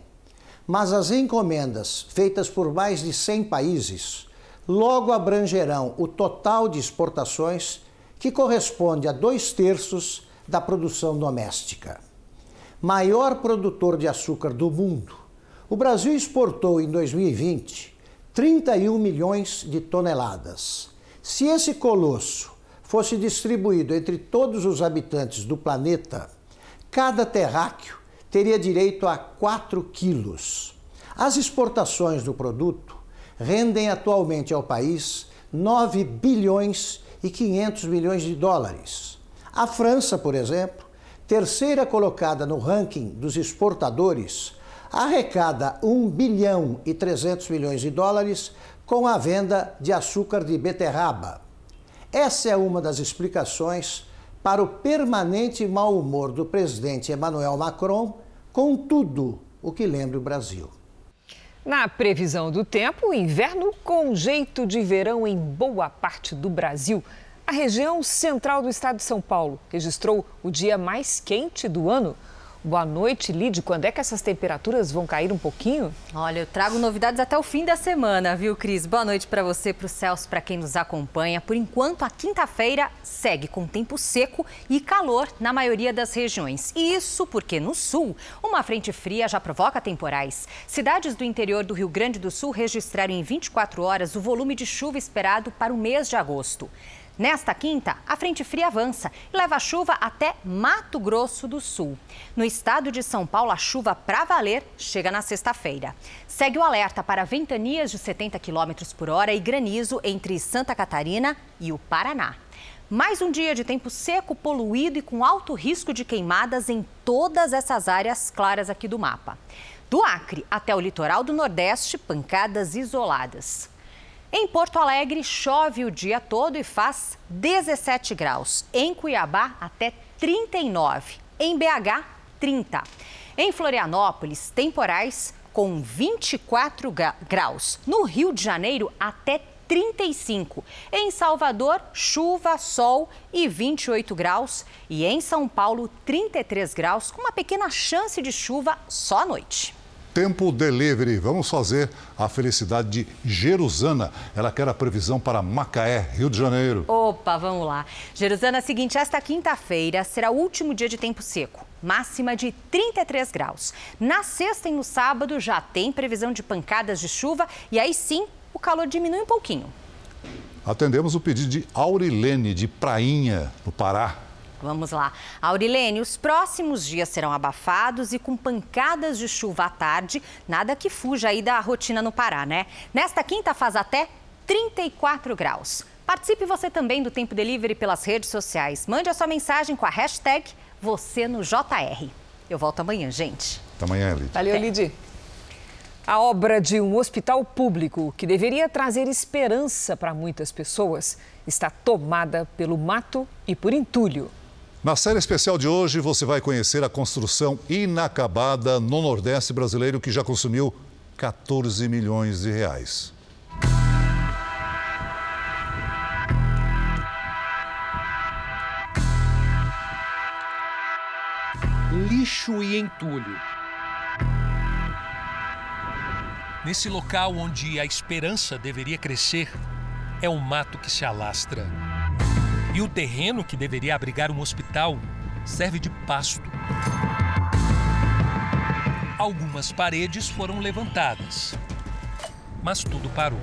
mas as encomendas feitas por mais de 100 países logo abrangerão o total de exportações, que corresponde a dois terços da produção doméstica. Maior produtor de açúcar do mundo, o Brasil exportou em 2020 31 milhões de toneladas. Se esse colosso fosse distribuído entre todos os habitantes do planeta, cada terráqueo teria direito a 4 quilos. As exportações do produto rendem atualmente ao país 9 bilhões e 500 milhões de dólares. A França, por exemplo, terceira colocada no ranking dos exportadores, arrecada 1 bilhão e 300 milhões de dólares com a venda de açúcar de beterraba. Essa é uma das explicações para o permanente mau humor do presidente Emmanuel Macron com tudo o que lembra o Brasil. Na previsão do tempo, inverno com jeito de verão em boa parte do Brasil. A região central do estado de São Paulo registrou o dia mais quente do ano. Boa noite, Lid. Quando é que essas temperaturas vão cair um pouquinho? Olha, eu trago novidades até o fim da semana, viu, Cris? Boa noite para você, para o Celso, para quem nos acompanha. Por enquanto, a quinta-feira segue com tempo seco e calor na maioria das regiões. Isso porque no sul, uma frente fria já provoca temporais. Cidades do interior do Rio Grande do Sul registraram em 24 horas o volume de chuva esperado para o mês de agosto. Nesta quinta, a frente fria avança e leva chuva até Mato Grosso do Sul. No estado de São Paulo, a chuva para valer chega na sexta-feira. Segue o alerta para ventanias de 70 km por hora e granizo entre Santa Catarina e o Paraná. Mais um dia de tempo seco, poluído e com alto risco de queimadas em todas essas áreas claras aqui do mapa. Do Acre até o litoral do Nordeste, pancadas isoladas. Em Porto Alegre, chove o dia todo e faz 17 graus. Em Cuiabá, até 39. Em BH, 30. Em Florianópolis, temporais com 24 graus. No Rio de Janeiro, até 35. Em Salvador, chuva, sol e 28 graus. E em São Paulo, 33 graus, com uma pequena chance de chuva só à noite. Tempo Delivery. Vamos fazer a felicidade de Jerusana. Ela quer a previsão para Macaé, Rio de Janeiro. Opa, vamos lá. Jerusana, é seguinte, esta quinta-feira será o último dia de tempo seco. Máxima de 33 graus. Na sexta e no sábado já tem previsão de pancadas de chuva e aí sim o calor diminui um pouquinho. Atendemos o pedido de Aurilene, de Prainha, no Pará. Vamos lá. Aurilene, os próximos dias serão abafados e com pancadas de chuva à tarde. Nada que fuja aí da rotina no Pará, né? Nesta quinta faz até 34 graus. Participe você também do Tempo Delivery pelas redes sociais. Mande a sua mensagem com a hashtag você no JR. Eu volto amanhã, gente. Até amanhã, Lid. Valeu, Lid. A obra de um hospital público que deveria trazer esperança para muitas pessoas está tomada pelo mato e por entulho. Na série especial de hoje, você vai conhecer a construção inacabada no Nordeste brasileiro que já consumiu 14 milhões de reais. Lixo e entulho. Nesse local onde a esperança deveria crescer, é um mato que se alastra. E o terreno que deveria abrigar um hospital serve de pasto. Algumas paredes foram levantadas, mas tudo parou.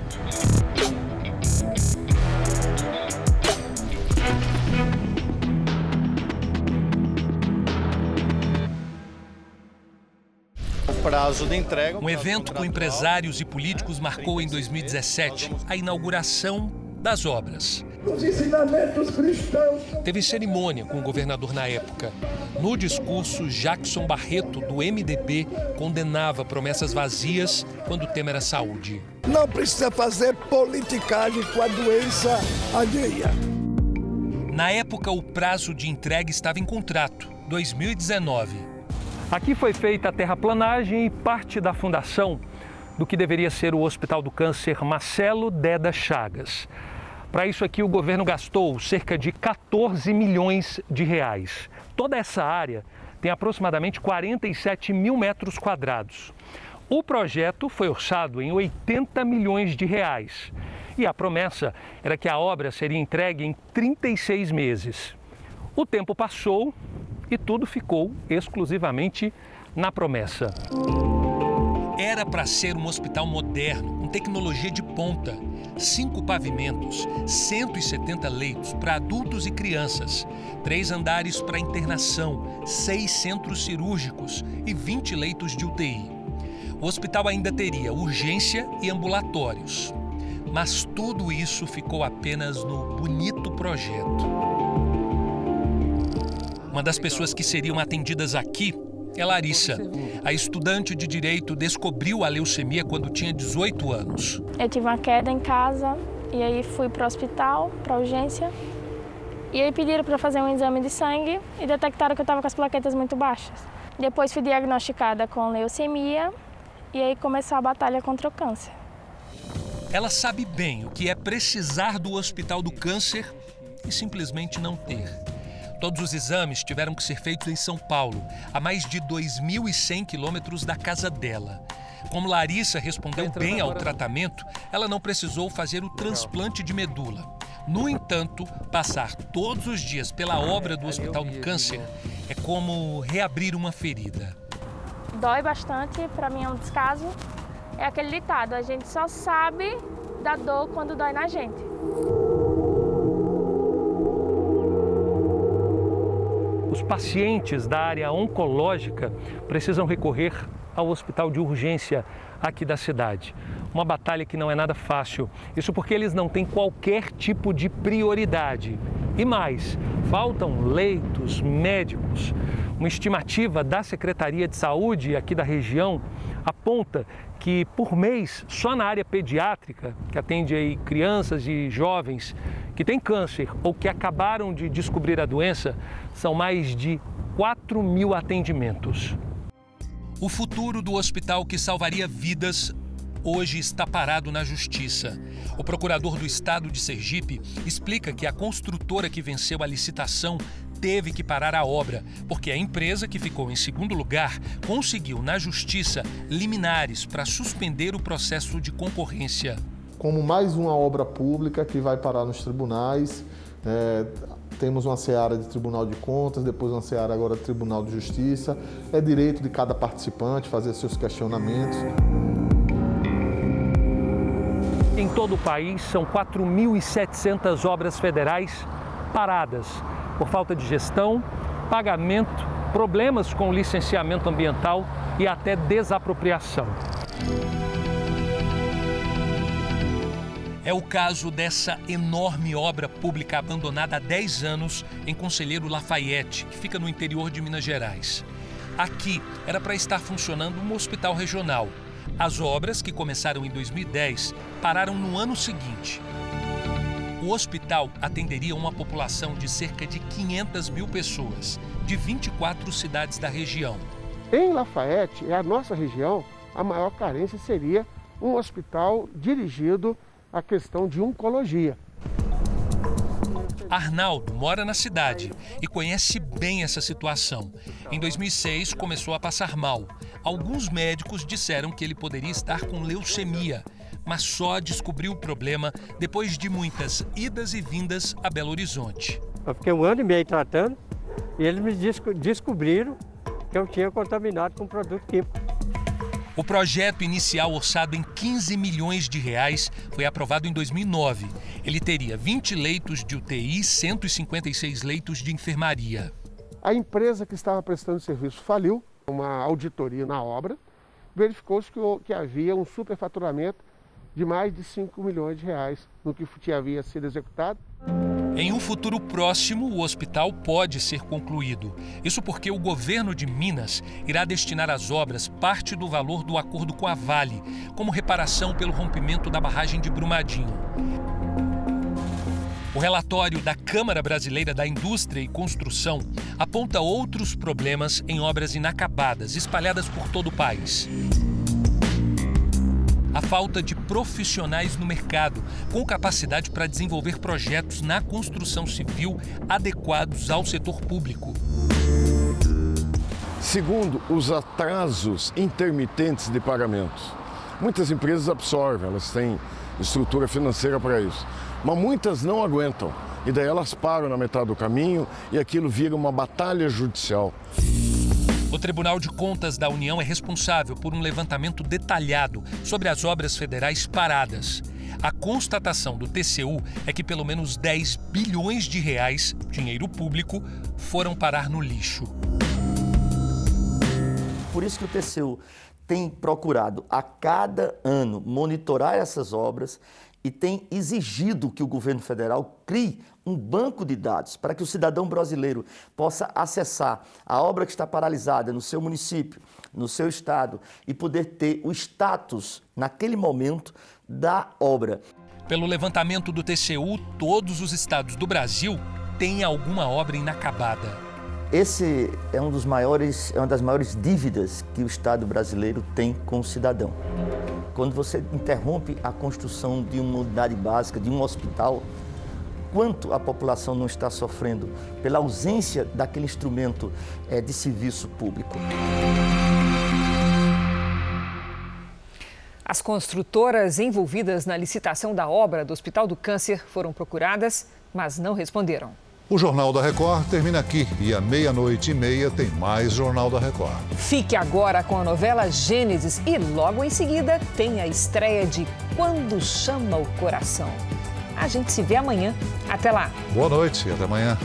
prazo de entrega. Um evento com empresários e políticos marcou em 2017 a inauguração das obras. Os ensinamentos cristãos. Teve cerimônia com o governador na época. No discurso, Jackson Barreto, do MDB, condenava promessas vazias quando o tema era saúde. Não precisa fazer politicagem com a doença alheia. Na época, o prazo de entrega estava em contrato, 2019. Aqui foi feita a terraplanagem e parte da fundação do que deveria ser o Hospital do Câncer Marcelo Deda Chagas. Para isso aqui, o governo gastou cerca de 14 milhões de reais. Toda essa área tem aproximadamente 47 mil metros quadrados. O projeto foi orçado em 80 milhões de reais e a promessa era que a obra seria entregue em 36 meses. O tempo passou e tudo ficou exclusivamente na promessa. Era para ser um hospital moderno, com tecnologia de ponta. Cinco pavimentos, 170 leitos para adultos e crianças, três andares para internação, seis centros cirúrgicos e 20 leitos de UTI. O hospital ainda teria urgência e ambulatórios. Mas tudo isso ficou apenas no bonito projeto. Uma das pessoas que seriam atendidas aqui é Larissa. A estudante de direito descobriu a leucemia quando tinha 18 anos. Eu tive uma queda em casa e aí fui para o hospital, para urgência. E aí pediram para fazer um exame de sangue e detectaram que eu estava com as plaquetas muito baixas. Depois fui diagnosticada com leucemia e aí começou a batalha contra o câncer. Ela sabe bem o que é precisar do Hospital do Câncer e simplesmente não ter. Todos os exames tiveram que ser feitos em São Paulo, a mais de 2.100 quilômetros da casa dela. Como Larissa respondeu bem ao tratamento, ela não precisou fazer o transplante de medula. No entanto, passar todos os dias pela obra do Hospital do Câncer é como reabrir uma ferida. Dói bastante, para mim é um descaso. É aquele ditado: a gente só sabe da dor quando dói na gente. Os pacientes da área oncológica precisam recorrer ao hospital de urgência aqui da cidade. Uma batalha que não é nada fácil. Isso porque eles não têm qualquer tipo de prioridade. E mais, faltam leitos, médicos. Uma estimativa da Secretaria de Saúde aqui da região aponta que por mês, só na área pediátrica, que atende aí crianças e jovens que têm câncer ou que acabaram de descobrir a doença, são mais de 4 mil atendimentos. O futuro do hospital que salvaria vidas hoje está parado na justiça. O procurador do estado de Sergipe explica que a construtora que venceu a licitação teve que parar a obra, porque a empresa que ficou em segundo lugar conseguiu na justiça liminares para suspender o processo de concorrência. Como mais uma obra pública que vai parar nos tribunais, é, temos uma seara de Tribunal de Contas, depois uma seara agora de Tribunal de Justiça. É direito de cada participante fazer seus questionamentos. Em todo o país, são 4.700 obras federais paradas por falta de gestão, pagamento, problemas com licenciamento ambiental e até desapropriação. É o caso dessa enorme obra pública abandonada há 10 anos em Conselheiro Lafayette, que fica no interior de Minas Gerais. Aqui era para estar funcionando um hospital regional. As obras, que começaram em 2010, pararam no ano seguinte. O hospital atenderia uma população de cerca de 500 mil pessoas, de 24 cidades da região. Em Lafayette, é a nossa região, a maior carência seria um hospital dirigido à questão de oncologia. Arnaldo mora na cidade e conhece bem essa situação. Em 2006, começou a passar mal. Alguns médicos disseram que ele poderia estar com leucemia, mas só descobriu o problema depois de muitas idas e vindas a Belo Horizonte. Eu fiquei um ano e meio tratando e eles me descobriram que eu tinha contaminado com produto químico. O projeto inicial, orçado em 15 milhões de reais, foi aprovado em 2009. Ele teria 20 leitos de UTI e 156 leitos de enfermaria. A empresa que estava prestando serviço faliu, uma auditoria na obra, verificou-se que, que havia um superfaturamento de mais de 5 milhões de reais no que havia sido executado. Em um futuro próximo, o hospital pode ser concluído. Isso porque o governo de Minas irá destinar às obras parte do valor do acordo com a Vale, como reparação pelo rompimento da barragem de Brumadinho. O relatório da Câmara Brasileira da Indústria e Construção aponta outros problemas em obras inacabadas espalhadas por todo o país a falta de profissionais no mercado com capacidade para desenvolver projetos na construção civil adequados ao setor público. Segundo, os atrasos intermitentes de pagamentos. Muitas empresas absorvem, elas têm estrutura financeira para isso, mas muitas não aguentam. E daí elas param na metade do caminho e aquilo vira uma batalha judicial. O Tribunal de Contas da União é responsável por um levantamento detalhado sobre as obras federais paradas. A constatação do TCU é que pelo menos 10 bilhões de reais, dinheiro público, foram parar no lixo. Por isso que o TCU tem procurado a cada ano monitorar essas obras e tem exigido que o governo federal crie um banco de dados para que o cidadão brasileiro possa acessar a obra que está paralisada no seu município, no seu estado e poder ter o status naquele momento da obra. Pelo levantamento do TCU, todos os estados do Brasil têm alguma obra inacabada. Esse é um dos maiores, é uma das maiores dívidas que o Estado brasileiro tem com o cidadão. Quando você interrompe a construção de uma unidade básica, de um hospital, quanto a população não está sofrendo pela ausência daquele instrumento é, de serviço público. As construtoras envolvidas na licitação da obra do Hospital do Câncer foram procuradas, mas não responderam. O Jornal da Record termina aqui e à meia-noite e meia tem mais Jornal da Record. Fique agora com a novela Gênesis e logo em seguida tem a estreia de Quando Chama o Coração. A gente se vê amanhã. Até lá. Boa noite e até amanhã.